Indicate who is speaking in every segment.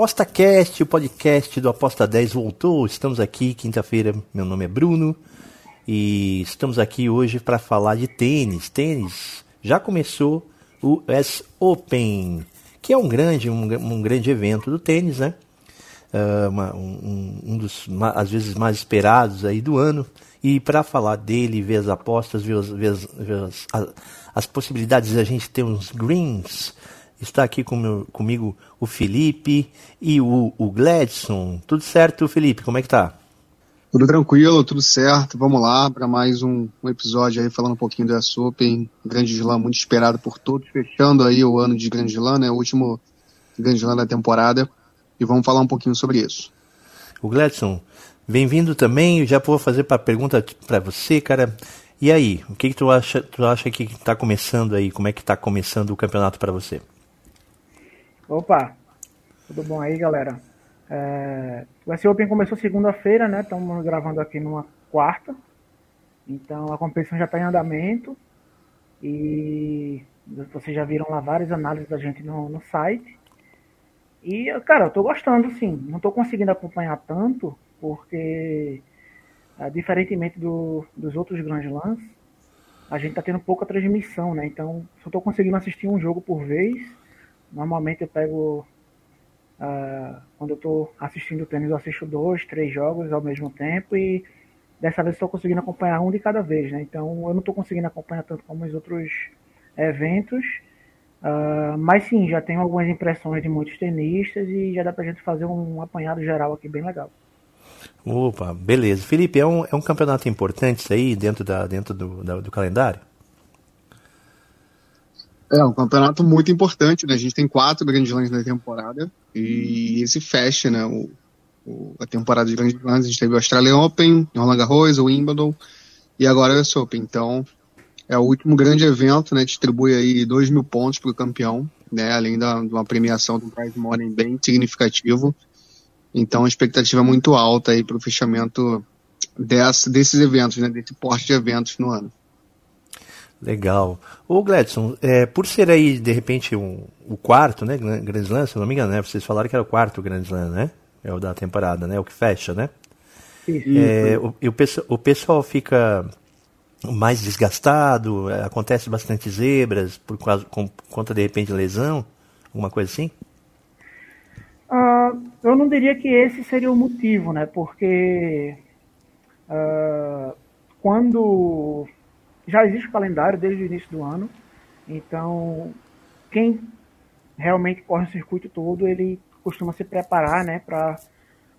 Speaker 1: ApostaCast, o podcast do Aposta 10 voltou. Estamos aqui quinta-feira. Meu nome é Bruno e estamos aqui hoje para falar de tênis. Tênis já começou o US Open, que é um grande, um, um grande evento do tênis, né? uh, uma, um, um, dos às vezes mais esperados aí do ano. E para falar dele, ver as apostas, ver, as, ver, as, as, as, possibilidades de a gente ter uns greens, está aqui com, comigo o Felipe e o, o Gladson. Tudo certo, Felipe? Como é que tá?
Speaker 2: Tudo tranquilo, tudo certo. Vamos lá para mais um, um, episódio aí falando um pouquinho do US Open, grande slam muito esperado por todos, fechando aí o ano de grande slam, né? O último grande slam da temporada e vamos falar um pouquinho sobre isso.
Speaker 1: O Gladson, bem-vindo também. Eu já vou fazer a pergunta para você, cara. E aí, o que, que tu acha? Tu acha que está começando aí? Como é que está começando o campeonato para você?
Speaker 3: Opa, tudo bom aí, galera? É, o S Open começou segunda-feira, né? Estamos gravando aqui numa quarta. Então a competição já está em andamento. E vocês já viram lá várias análises da gente no, no site. E, cara, eu tô gostando, sim. Não tô conseguindo acompanhar tanto, porque, uh, diferentemente do, dos outros grandes lances, a gente tá tendo pouca transmissão, né? Então, só tô conseguindo assistir um jogo por vez. Normalmente eu pego. Uh, quando eu tô assistindo tênis, eu assisto dois, três jogos ao mesmo tempo e dessa vez estou conseguindo acompanhar um de cada vez, né? Então eu não estou conseguindo acompanhar tanto como os outros eventos, Uh, mas sim, já tenho algumas impressões de muitos tenistas e já dá pra gente fazer um apanhado geral aqui bem legal.
Speaker 1: Opa, beleza. Felipe, é um, é um campeonato importante isso aí dentro, da, dentro do, da, do calendário?
Speaker 2: É um campeonato muito importante, né? A gente tem quatro grandes lãs na temporada e esse fecha, né? O, o, a temporada de grandes lãs, a gente teve o Australian Open, Roland Garros, o Wimbledon e agora o US Open. Então, é o último grande evento, né? Distribui aí 2 mil pontos para o campeão, né? Além da, de uma premiação um prize money bem significativo. Então a expectativa é muito alta aí para o fechamento desses eventos, né? Desse porte de eventos no ano.
Speaker 1: Legal. Ô Gladson, é, por ser aí, de repente, um, o quarto, né, Grand Slam, se não me engano, né? Vocês falaram que era o quarto Grand Slam, né? É o da temporada, né? O que fecha, né? Isso. É, o, o, o pessoal fica mais desgastado? É, acontece bastante zebras por, causa, com, conta de repente lesão? Alguma coisa assim?
Speaker 3: Uh, eu não diria que esse seria o motivo, né? Porque uh, quando já existe o calendário desde o início do ano, então quem realmente corre o circuito todo, ele costuma se preparar, né, para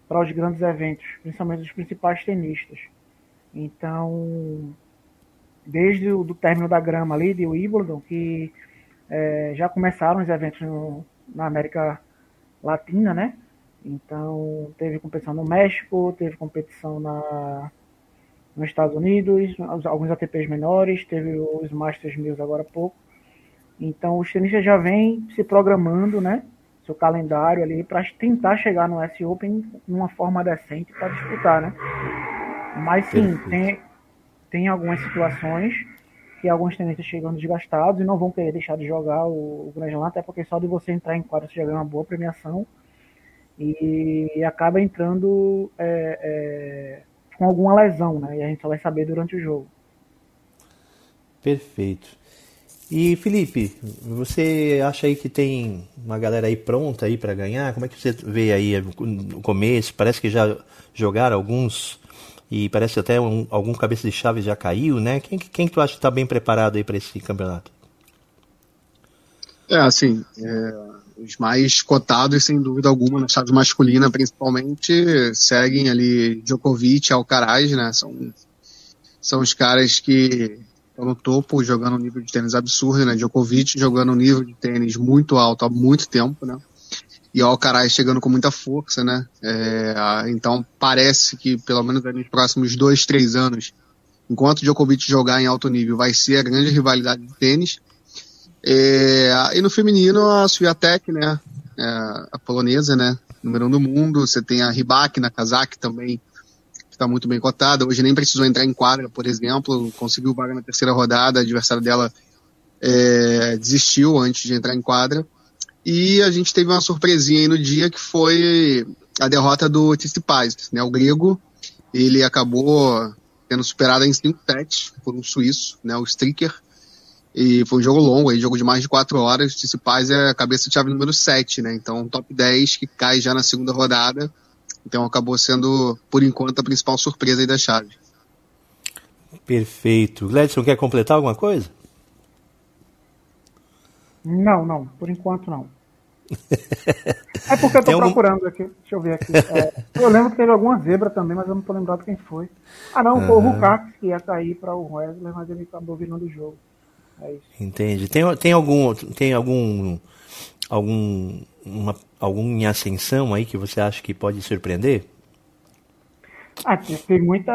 Speaker 3: os grandes eventos, principalmente os principais tenistas. Então, desde o do término da grama ali de Wimbledon, que é, já começaram os eventos no, na América Latina, né? Então teve competição no México, teve competição na, nos Estados Unidos, alguns ATPs menores, teve os Masters Mills agora há pouco. Então os tenistas já vêm se programando, né? Seu calendário ali para tentar chegar no S Open numa forma decente para disputar, né? Mas sim, tem, tem algumas situações que alguns tenistas chegam desgastados e não vão querer deixar de jogar o, o Grand Slam, até porque só de você entrar em quadro você já ganha uma boa premiação e, e acaba entrando é, é, com alguma lesão, né? E a gente só vai saber durante o jogo.
Speaker 1: Perfeito. E Felipe, você acha aí que tem uma galera aí pronta aí para ganhar? Como é que você vê aí no começo? Parece que já jogaram alguns e parece até um, algum cabeça de chave já caiu, né? Quem, quem que tu acha que está bem preparado aí para esse campeonato?
Speaker 2: É, assim, é, os mais cotados, sem dúvida alguma, na chave masculina, principalmente, seguem ali Djokovic, Alcaraz, né? São, são os caras que estão no topo, jogando um nível de tênis absurdo, né? Djokovic jogando um nível de tênis muito alto há muito tempo, né? e o Alcaraz chegando com muita força, né? É, então parece que pelo menos nos próximos dois, três anos, enquanto Djokovic jogar em alto nível, vai ser a grande rivalidade de tênis. É, e no feminino a Swiatek, né? É, a polonesa, né? Número um do mundo. Você tem a Ribak na Kazakh também, que está muito bem cotada. Hoje nem precisou entrar em quadra, por exemplo. Conseguiu vaga na terceira rodada. A adversária dela é, desistiu antes de entrar em quadra. E a gente teve uma surpresinha aí no dia que foi a derrota do Tsitsipas, né? O grego, ele acabou tendo superado em 5 sets por um suíço, né? O Stricker. E foi um jogo longo, aí, jogo de mais de 4 horas. Tsitsipas é a cabeça de chave número 7, né? Então, top 10 que cai já na segunda rodada. Então, acabou sendo, por enquanto, a principal surpresa aí da chave.
Speaker 1: Perfeito. Gledson, quer completar alguma coisa?
Speaker 3: Não, não, por enquanto não. é porque eu tô procurando aqui. Deixa eu ver aqui. É, eu lembro que teve alguma zebra também, mas eu não tô lembrado quem foi. Ah, não, foi uhum. o Lukaku que ia cair para o Wesley, mas ele acabou virando o jogo. É isso.
Speaker 1: Entendi. Tem, tem algum. Tem algum. algum. Uma, algum em ascensão aí que você acha que pode surpreender?
Speaker 3: Ah, teve muita.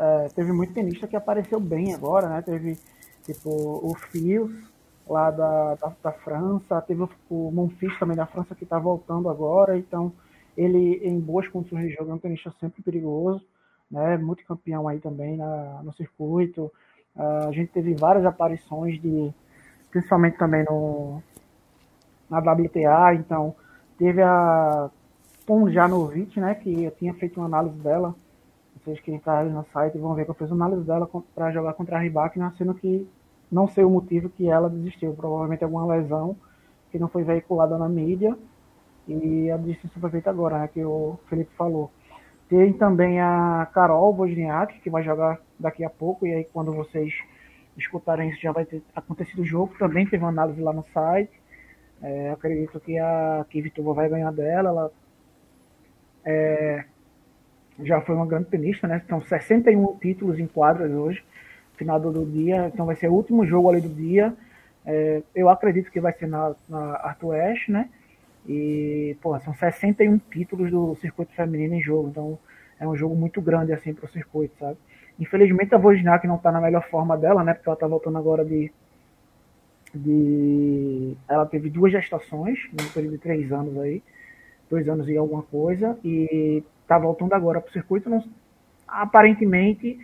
Speaker 3: É, teve muito tenista que apareceu bem agora, né? Teve tipo o Fios lá da, da, da, França, teve o Monfils também da França que está voltando agora, então ele em boas condições de jogo é um tenista sempre perigoso, né, muito campeão aí também na, no circuito, a gente teve várias aparições de, principalmente também no, na WTA, então teve a Ponjanovic, né, que eu tinha feito uma análise dela, vocês que entrarem no site vão ver que eu fiz uma análise dela para jogar contra a Ribac, sendo que não sei o motivo que ela desistiu. Provavelmente alguma lesão que não foi veiculada na mídia. E a desistência foi feita agora, né, que o Felipe falou. Tem também a Carol Wozniak, que vai jogar daqui a pouco. E aí, quando vocês escutarem isso, já vai ter acontecido o jogo. Também teve uma análise lá no site. É, acredito que a Kivitova vai ganhar dela. Ela é, já foi uma grande tenista, né? São 61 títulos em quadras hoje final do dia, então vai ser o último jogo ali do dia. É, eu acredito que vai ser na, na Arthur Ashe, né? E, pô, são 61 títulos do circuito feminino em jogo, então é um jogo muito grande assim para o circuito, sabe? Infelizmente a Wozniak não está na melhor forma dela, né? Porque ela está voltando agora de, de. Ela teve duas gestações, no período de três anos aí, dois anos e alguma coisa, e está voltando agora para o circuito. Não, aparentemente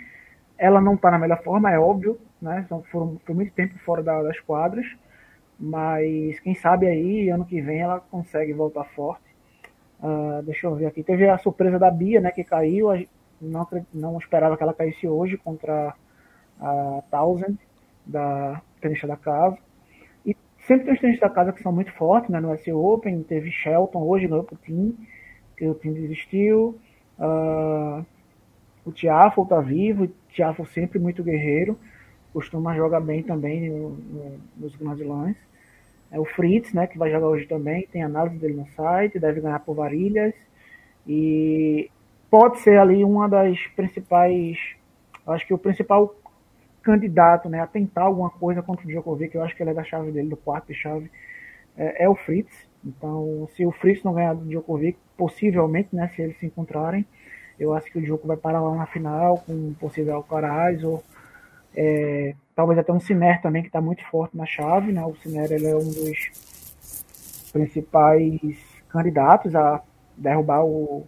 Speaker 3: ela não está na melhor forma, é óbvio, né? Então, foram, foi muito tempo fora da, das quadras, mas quem sabe aí, ano que vem, ela consegue voltar forte. Uh, deixa eu ver aqui. Teve a surpresa da Bia, né? Que caiu. Não, não esperava que ela caísse hoje contra a Thousand, da tenista da casa. E sempre tem os tenistas da casa que são muito fortes, né? No S Open, teve Shelton hoje, ganhou pro Team, que o time desistiu. Uh, o Tiafo está vivo, o Tiafo sempre muito guerreiro, costuma jogar bem também no, no, nos grandes lãs. É o Fritz, né, que vai jogar hoje também, tem análise dele no site, deve ganhar por varilhas. E pode ser ali uma das principais, acho que o principal candidato né, a tentar alguma coisa contra o Djokovic, eu acho que ele é da chave dele, do quarto de chave, é, é o Fritz. Então, se o Fritz não ganhar do Djokovic, possivelmente, né, se eles se encontrarem, eu acho que o jogo vai parar lá na final com possível Alcaraz ou é, talvez até um Sinner também que está muito forte na chave, né? O Sinner ele é um dos principais candidatos a derrubar o,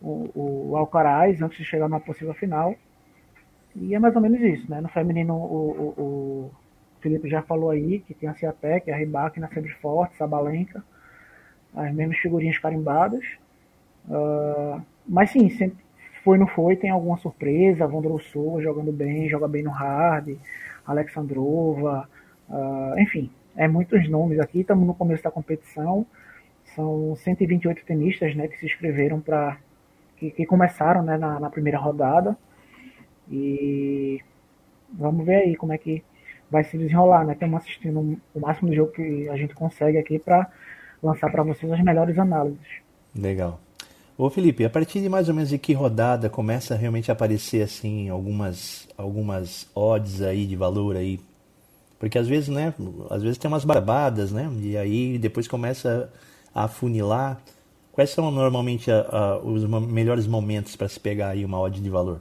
Speaker 3: o, o Alcaraz antes de chegar na possível final. E é mais ou menos isso, né? No feminino, o, o, o Felipe já falou aí que tem a Ciatec, a Ribac na sempre forte, Sabalenka, as mesmas figurinhas carimbadas. Uh, mas sim, sempre foi não foi, tem alguma surpresa. Vondroussoa jogando bem, joga bem no hard, Alexandrova, uh, enfim, é muitos nomes aqui. Estamos no começo da competição. São 128 tenistas né, que se inscreveram para. Que, que, começaram né, na, na primeira rodada. E vamos ver aí como é que vai se desenrolar, né? Estamos assistindo o máximo de jogo que a gente consegue aqui para lançar para vocês as melhores análises.
Speaker 1: Legal. Ô Felipe, a partir de mais ou menos de que rodada começa a realmente aparecer assim algumas algumas odds aí de valor aí? Porque às vezes, né, às vezes tem umas barbadas, né? E aí depois começa afunilar, quais são normalmente a, a, os melhores momentos para se pegar aí uma odd de valor?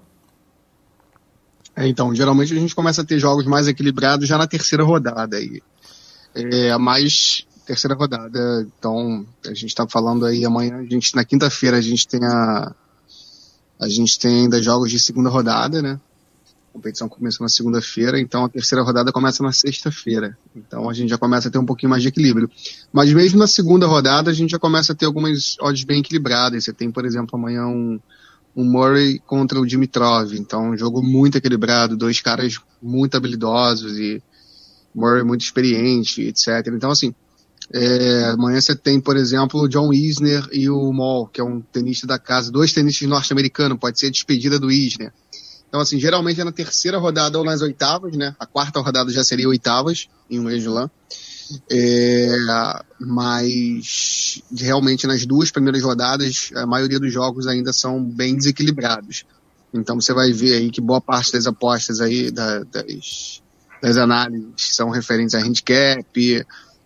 Speaker 2: É, então, geralmente a gente começa a ter jogos mais equilibrados já na terceira rodada. Aí. É a mais terceira rodada. Então, a gente está falando aí amanhã, a gente, na quinta-feira a gente tem a. A gente tem ainda jogos de segunda rodada, né? competição começou na segunda-feira, então a terceira rodada começa na sexta-feira. Então a gente já começa a ter um pouquinho mais de equilíbrio. Mas mesmo na segunda rodada, a gente já começa a ter algumas odds bem equilibradas. Você tem, por exemplo, amanhã um, um Murray contra o Dimitrov. Então, um jogo muito equilibrado, dois caras muito habilidosos e Murray muito experiente, etc. Então, assim, é, amanhã você tem, por exemplo, o John Isner e o Moll, que é um tenista da casa, dois tenistas norte-americanos, pode ser despedida do Isner. Então, assim, geralmente é na terceira rodada ou nas oitavas, né? A quarta rodada já seria oitavas em um Slam. É, mas realmente nas duas primeiras rodadas a maioria dos jogos ainda são bem desequilibrados. Então você vai ver aí que boa parte das apostas aí da, das, das análises são referentes a handicap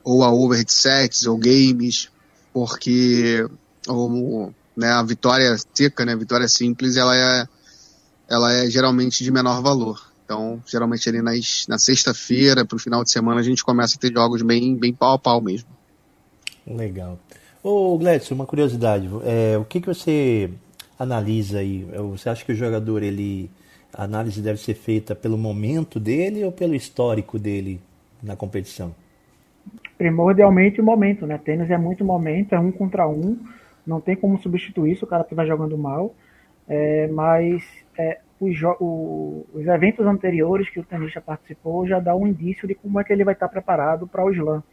Speaker 2: ou a over de sets ou games, porque ou, né, a vitória seca, né, vitória simples, ela é ela é geralmente de menor valor. Então, geralmente ali nas, na sexta-feira, para o final de semana, a gente começa a ter jogos bem, bem pau a pau mesmo.
Speaker 1: Legal. Ô Gledson, uma curiosidade. É, o que, que você analisa aí? Você acha que o jogador, ele, a análise deve ser feita pelo momento dele ou pelo histórico dele na competição?
Speaker 3: Primordialmente o momento, né? Tênis é muito momento, é um contra um, não tem como substituir se o cara estiver jogando mal. É, mas é, os, o, os, eventos anteriores que o tenista participou já dá um indício de como é que ele vai estar preparado para o slam.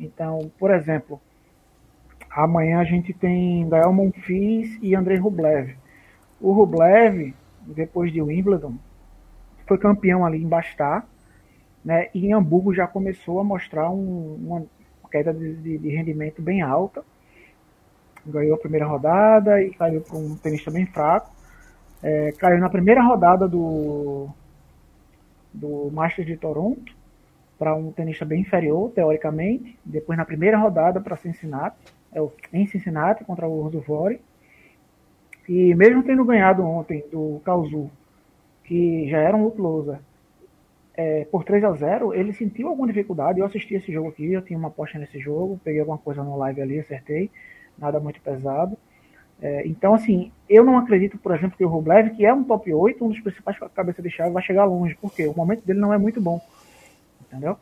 Speaker 3: Então, por exemplo, amanhã a gente tem Gael Monfils e Andrei Rublev. O Rublev, depois de Wimbledon, foi campeão ali em Bastar, né, e em Hamburgo já começou a mostrar um, uma queda de, de, de rendimento bem alta. Ganhou a primeira rodada e caiu para um tenista bem fraco é, caiu na primeira rodada do, do Masters de Toronto para um tenista bem inferior, teoricamente. Depois na primeira rodada para Cincinnati, é, em Cincinnati contra o Vore. E mesmo tendo ganhado ontem do Kauzu, que já era um loser, é, por 3 a 0 ele sentiu alguma dificuldade. Eu assisti esse jogo aqui, eu tinha uma aposta nesse jogo, peguei alguma coisa no live ali, acertei, nada muito pesado. É, então, assim, eu não acredito, por exemplo, que o Rublev, que é um top 8, um dos principais cabeça de chave, vai chegar longe, porque o momento dele não é muito bom. Entendeu?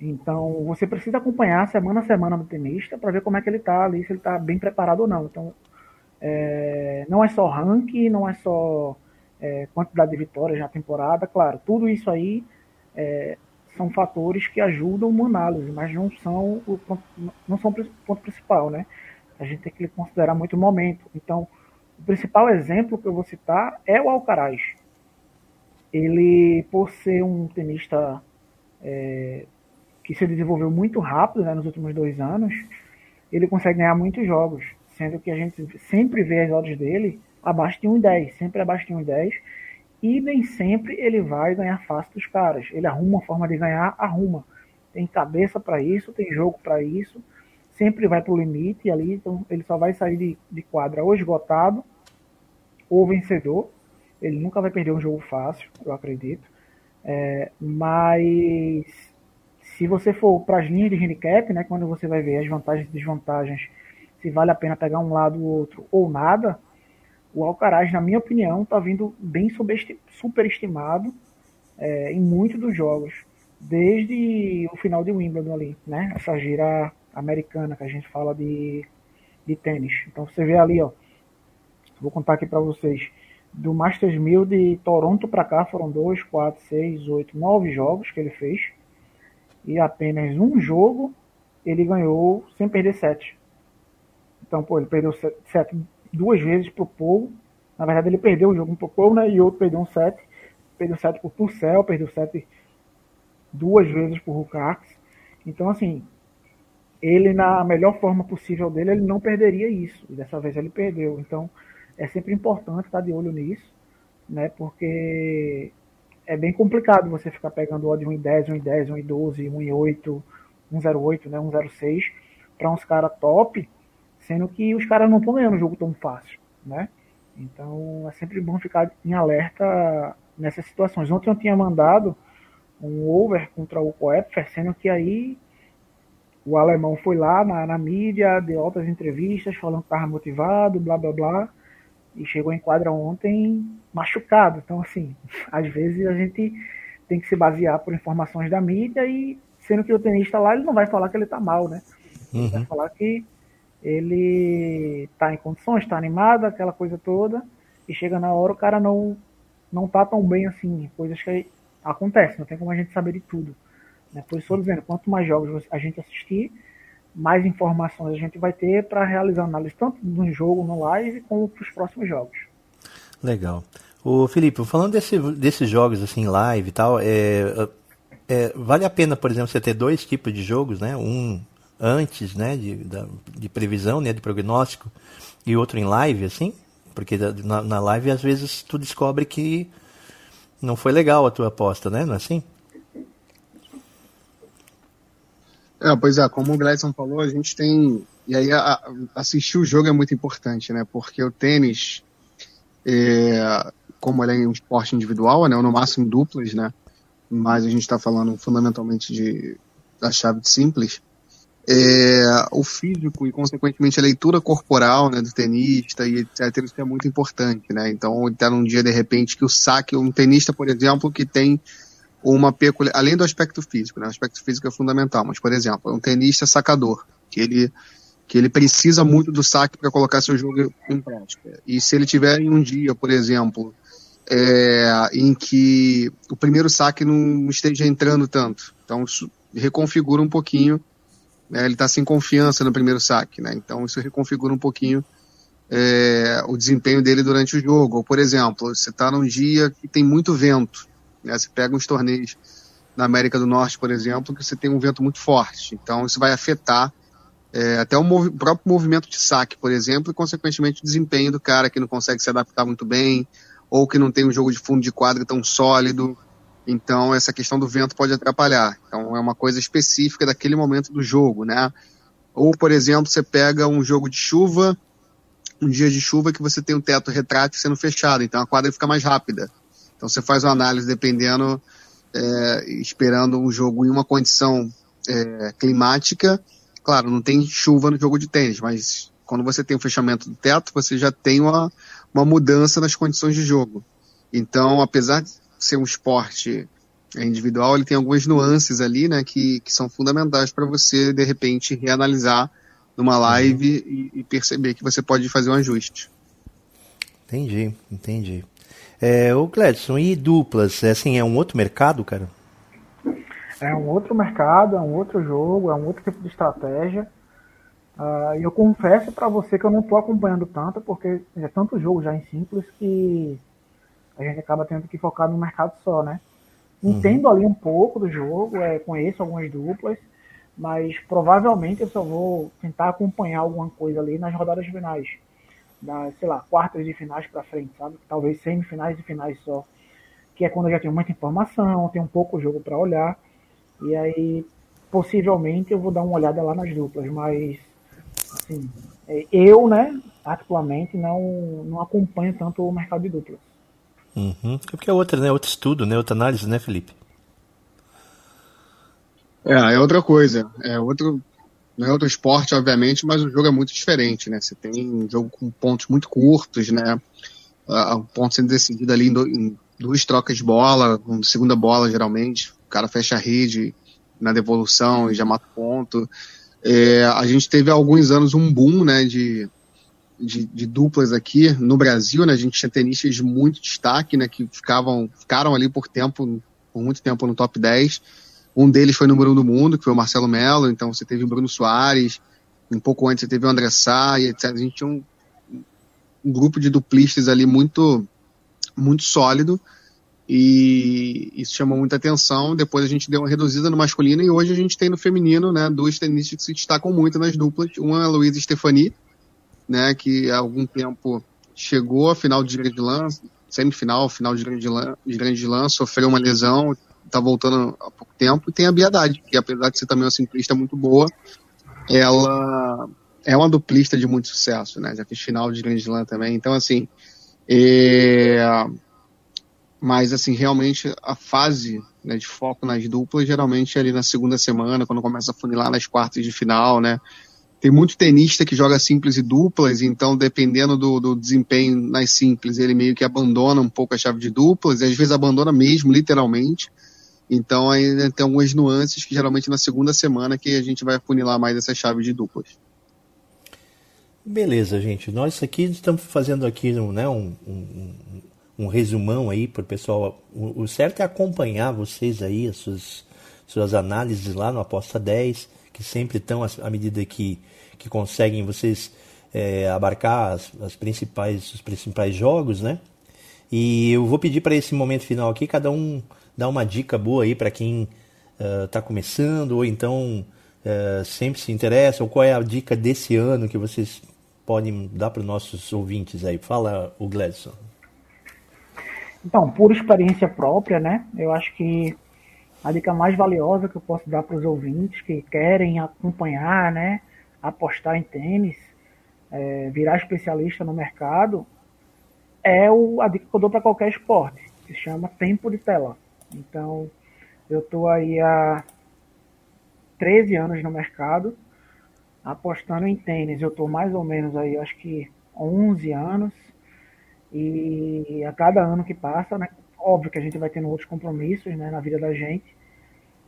Speaker 3: Então, você precisa acompanhar semana a semana do tenista para ver como é que ele está ali, se ele está bem preparado ou não. Então, é, não é só ranking, não é só é, quantidade de vitórias na temporada, claro, tudo isso aí é, são fatores que ajudam uma análise, mas não são o não são o ponto principal, né? a gente tem que considerar muito o momento. Então, o principal exemplo que eu vou citar é o Alcaraz. Ele, por ser um tenista é, que se desenvolveu muito rápido né, nos últimos dois anos, ele consegue ganhar muitos jogos, sendo que a gente sempre vê as odds dele abaixo de 1,10, sempre abaixo de 1,10, e nem sempre ele vai ganhar fácil dos caras. Ele arruma uma forma de ganhar, arruma. Tem cabeça para isso, tem jogo para isso sempre vai para o limite ali, então ele só vai sair de, de quadra ou esgotado ou vencedor. Ele nunca vai perder um jogo fácil, eu acredito. É, mas se você for para as linhas de handicap, né, quando você vai ver as vantagens e desvantagens, se vale a pena pegar um lado ou outro ou nada, o Alcaraz, na minha opinião, está vindo bem superestimado é, em muitos dos jogos, desde o final de Wimbledon ali, né? Essa gira americana, que a gente fala de, de tênis. Então você vê ali, ó, vou contar aqui para vocês, do Masters 1000 de Toronto para cá foram 2, 4, 6, 8, 9 jogos que ele fez. E apenas um jogo ele ganhou sem perder 7. Então, pô, ele perdeu 7 duas vezes pro Paul. Na verdade, ele perdeu o jogo pro Paul, né? E outro perdeu um 7. Perdeu 7 pro Purcell, perdeu 7 duas vezes pro Rukax. Então, assim, ele na melhor forma possível dele, ele não perderia isso. E dessa vez ele perdeu. Então é sempre importante estar de olho nisso, né? Porque é bem complicado você ficar pegando o odd 1 em 10, 1 em 10, 1 em 12, 1 em 8, 108, né? 106, para uns caras top, sendo que os caras não estão ganhando o jogo tão fácil, né? Então é sempre bom ficar em alerta nessas situações. Ontem eu tinha mandado um over contra o Coepfer, sendo que aí o alemão foi lá na, na mídia, deu outras entrevistas, falando que estava motivado, blá blá blá, e chegou em quadra ontem machucado. Então, assim, às vezes a gente tem que se basear por informações da mídia e, sendo que o tenista lá, ele não vai falar que ele está mal, né? Ele uhum. vai falar que ele está em condições, está animado, aquela coisa toda, e chega na hora o cara não não tá tão bem assim, coisas que acontecem, não tem como a gente saber de tudo. Né? Por isso estou dizendo, quanto mais jogos a gente assistir, mais informações a gente vai ter para realizar análise tanto no jogo, no live, como para os próximos jogos.
Speaker 1: Legal. O Felipe, falando desse, desses jogos assim live e tal, é, é, vale a pena, por exemplo, você ter dois tipos de jogos, né? Um antes, né, de, de previsão, né, de prognóstico, e outro em live, assim? Porque na, na live às vezes tu descobre que não foi legal a tua aposta, né? Não é assim?
Speaker 2: É, pois é, como o Gleison falou, a gente tem. E aí a, assistir o jogo é muito importante, né? Porque o tênis, é, como ele é um esporte individual, né? Ou no máximo duplas, né? Mas a gente está falando fundamentalmente de, da chave de simples. É, o físico e, consequentemente, a leitura corporal né, do tenista e etc. Isso é muito importante, né? Então, está num dia, de repente, que o saque, um tenista, por exemplo, que tem uma peculiar, além do aspecto físico, né? O aspecto físico é fundamental, mas, por exemplo, um tenista sacador, que ele, que ele precisa muito do saque para colocar seu jogo em prática. E se ele tiver em um dia, por exemplo, é, em que o primeiro saque não esteja entrando tanto, então isso reconfigura um pouquinho, né? ele está sem confiança no primeiro saque, né? Então isso reconfigura um pouquinho é, o desempenho dele durante o jogo. Ou, por exemplo, você está num dia que tem muito vento, né? Você pega uns torneios na América do Norte, por exemplo, que você tem um vento muito forte. Então, isso vai afetar é, até o mov próprio movimento de saque, por exemplo, e, consequentemente, o desempenho do cara que não consegue se adaptar muito bem, ou que não tem um jogo de fundo de quadra tão sólido. Então, essa questão do vento pode atrapalhar. Então, é uma coisa específica daquele momento do jogo, né? Ou, por exemplo, você pega um jogo de chuva, um dia de chuva que você tem um teto retrátil sendo fechado, então a quadra fica mais rápida. Então você faz uma análise dependendo, é, esperando um jogo em uma condição é, climática. Claro, não tem chuva no jogo de tênis, mas quando você tem o fechamento do teto, você já tem uma, uma mudança nas condições de jogo. Então, apesar de ser um esporte individual, ele tem algumas nuances ali, né, que, que são fundamentais para você, de repente, reanalisar numa live uhum. e, e perceber que você pode fazer um ajuste.
Speaker 1: Entendi, entendi. É, o Gladson, e duplas, é assim, é um outro mercado, cara?
Speaker 3: É um outro mercado, é um outro jogo, é um outro tipo de estratégia. Uh, e eu confesso para você que eu não estou acompanhando tanto, porque é tanto jogo já em simples que a gente acaba tendo que focar no mercado só, né? Uhum. Entendo ali um pouco do jogo, é, conheço algumas duplas, mas provavelmente eu só vou tentar acompanhar alguma coisa ali nas rodadas finais das, sei lá, quartas de finais para frente, sabe? Talvez semifinais e finais só. Que é quando eu já tenho muita informação, tenho um pouco jogo para olhar. E aí, possivelmente, eu vou dar uma olhada lá nas duplas. Mas, assim, é, eu, né, particularmente, não, não acompanho tanto o mercado de duplas.
Speaker 1: Uhum. É porque é outra, né? Outro estudo, né? Outra análise, né, Felipe?
Speaker 2: É, é outra coisa. É outro, não é outro esporte, obviamente, mas o jogo é muito diferente, né? Você tem um jogo com pontos muito curtos, né? O ponto sendo decidido ali em, duas trocas de bola, com segunda bola, geralmente. O cara fecha a rede na devolução e já mata ponto. É, a gente teve há alguns anos um boom, né, de, de, de, duplas aqui no Brasil, né? A gente tinha tenistas de muito destaque, né? Que ficavam, ficaram ali por tempo, por muito tempo no top 10 um deles foi número um do mundo, que foi o Marcelo Melo, então você teve o Bruno Soares, um pouco antes você teve o André Sá, etc. A gente tinha um, um grupo de duplistas ali muito, muito sólido, e isso chamou muita atenção. Depois a gente deu uma reduzida no masculino, e hoje a gente tem no feminino, né, dois tenistas que se destacam muito nas duplas. Uma é a Luísa Stefani, né, que há algum tempo chegou à final de Grande Slam, semifinal, final de Grande Slam, de Grande Slam, sofreu uma lesão, tá voltando há pouco tempo, e tem a Biadade, que apesar de ser também uma simplista muito boa, ela é uma duplista de muito sucesso, né? Já fiz final de Grand Slam também, então assim, é... mas assim, realmente a fase né, de foco nas duplas, geralmente é ali na segunda semana, quando começa a funilar nas quartas de final, né? Tem muito tenista que joga simples e duplas, então dependendo do, do, desempenho nas simples, ele meio que abandona um pouco a chave de duplas, e às vezes abandona mesmo, literalmente. Então ainda tem algumas nuances que geralmente na segunda semana que a gente vai funilar mais essa chave de duplas.
Speaker 1: Beleza, gente. Nós aqui estamos fazendo aqui né, um, um, um resumão aí para o pessoal. O certo é acompanhar vocês aí, as suas, suas análises lá no Aposta 10, que sempre estão à medida que, que conseguem vocês é, abarcar as, as, principais, os principais jogos, né? E eu vou pedir para esse momento final aqui, cada um dar uma dica boa aí para quem está uh, começando, ou então uh, sempre se interessa, ou qual é a dica desse ano que vocês podem dar para os nossos ouvintes aí? Fala, o Gladson.
Speaker 3: Então, por experiência própria, né? Eu acho que a dica mais valiosa que eu posso dar para os ouvintes que querem acompanhar, né? Apostar em tênis, é, virar especialista no mercado, é o, a dica que eu dou para qualquer esporte, que se chama tempo de tela. Então, eu estou aí há 13 anos no mercado apostando em tênis. Eu estou mais ou menos aí, acho que 11 anos. E a cada ano que passa, né, óbvio que a gente vai tendo outros compromissos né, na vida da gente,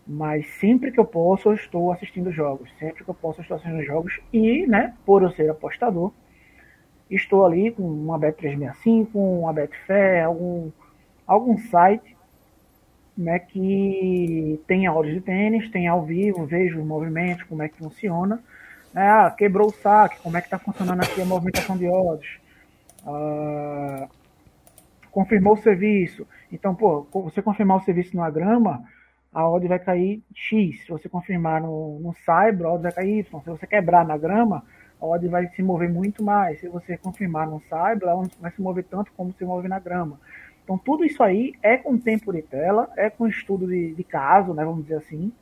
Speaker 3: mas sempre que eu posso, eu estou assistindo jogos. Sempre que eu posso, eu estou assistindo jogos. E, né, por eu ser apostador, estou ali com uma Bet365, uma Betfair, algum, algum site né, que tem áudio de tênis, tem ao vivo, vejo os movimentos, como é que funciona. Né? Ah, quebrou o saque, como é que está funcionando aqui a movimentação de odds. Ah, confirmou o serviço. Então, pô, você confirmar o serviço numa grama, a odd vai cair X. Se você confirmar no, no Cyber, a odd vai cair Y. Se você quebrar na grama, a odd vai se mover muito mais. Se você confirmar no Cyber, ela vai se mover tanto como se move na grama. Então, tudo isso aí é com tempo de tela, é com estudo de, de caso, né, vamos dizer assim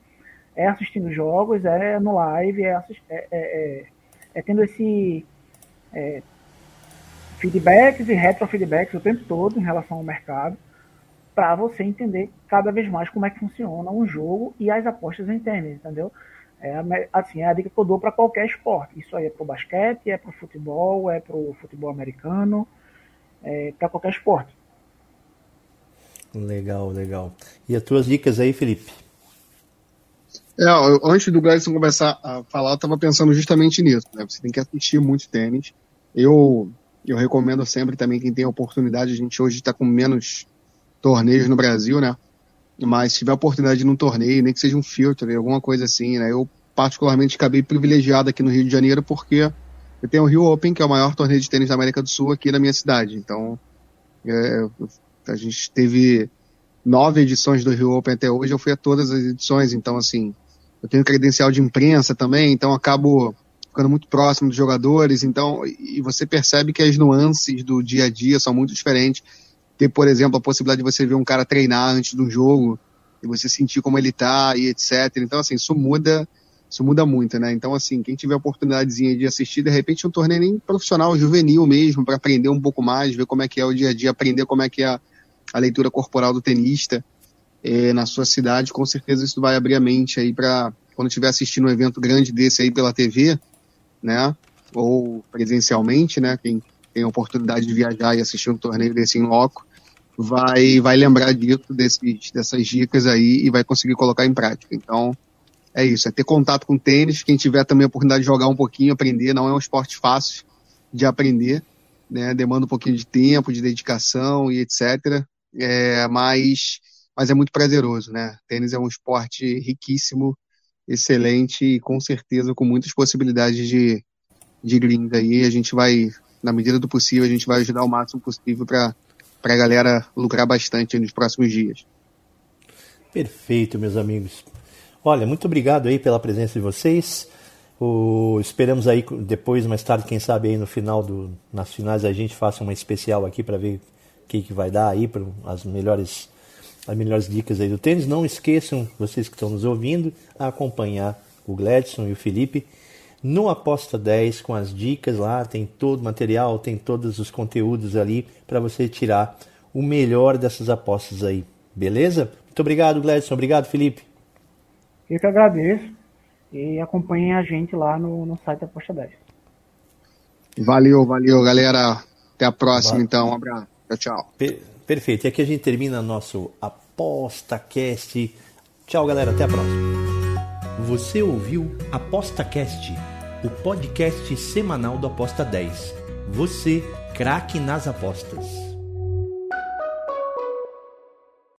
Speaker 3: é assistindo jogos, é no live, é, assist, é, é, é, é tendo esse é, feedbacks e retrofeedbacks o tempo todo em relação ao mercado, para você entender cada vez mais como é que funciona um jogo e as apostas em tênis, entendeu? É, assim, é a dica que eu dou para qualquer esporte. Isso aí é para o basquete, é para o futebol, é para o futebol americano, é para qualquer esporte.
Speaker 1: Legal, legal. E as tuas dicas aí, Felipe?
Speaker 2: É, antes do Gladson começar a falar, eu estava pensando justamente nisso. Né? Você tem que assistir muito tênis. Eu, eu recomendo sempre também quem tem a oportunidade. A gente hoje está com menos torneios no Brasil, né? Mas se tiver a oportunidade num torneio, nem que seja um filtro, alguma coisa assim, né? Eu particularmente acabei privilegiado aqui no Rio de Janeiro porque eu tenho o Rio Open, que é o maior torneio de tênis da América do Sul aqui na minha cidade. Então, é, a gente teve nove edições do Rio Open até hoje, eu fui a todas as edições, então assim, eu tenho credencial de imprensa também, então acabo ficando muito próximo dos jogadores, então, e você percebe que as nuances do dia a dia são muito diferentes. Ter, por exemplo, a possibilidade de você ver um cara treinar antes do jogo, e você sentir como ele tá, e etc. Então, assim, isso muda, isso muda muito, né? Então, assim, quem tiver a oportunidadezinha de assistir, de repente, um torneio nem profissional, juvenil mesmo, para aprender um pouco mais, ver como é que é o dia a dia, aprender como é que é a, a leitura corporal do tenista, é, na sua cidade, com certeza isso vai abrir a mente aí para quando estiver assistindo um evento grande desse aí pela TV, né? Ou presencialmente, né? Quem tem a oportunidade de viajar e assistir um torneio desse em loco, vai, vai lembrar disso, desses, dessas dicas aí e vai conseguir colocar em prática. Então, é isso, é ter contato com tênis, quem tiver também a oportunidade de jogar um pouquinho, aprender, não é um esporte fácil de aprender, né? Demanda um pouquinho de tempo, de dedicação e etc. É, mas mas é muito prazeroso, né? Tênis é um esporte riquíssimo, excelente e com certeza com muitas possibilidades de, de gringa aí. A gente vai, na medida do possível, a gente vai ajudar o máximo possível para a galera lucrar bastante nos próximos dias.
Speaker 1: Perfeito, meus amigos. Olha, muito obrigado aí pela presença de vocês. O, esperamos aí depois, mais tarde, quem sabe aí no final do, nas finais a gente faça uma especial aqui para ver o que, que vai dar aí para as melhores as melhores dicas aí do tênis. Não esqueçam, vocês que estão nos ouvindo, a acompanhar o Gladson e o Felipe no Aposta 10 com as dicas lá, tem todo o material, tem todos os conteúdos ali para você tirar o melhor dessas apostas aí. Beleza? Muito obrigado, Gladson. Obrigado, Felipe.
Speaker 3: Eu que agradeço e acompanhem a gente lá no, no site Aposta 10.
Speaker 2: Valeu, valeu, galera. Até a próxima, Valeu. então. Um abraço. Tchau, tchau.
Speaker 1: Per perfeito. E aqui a gente termina nosso ApostaCast. Tchau, galera. Até a próxima. Você ouviu ApostaCast, o podcast semanal do Aposta 10. Você, craque nas apostas.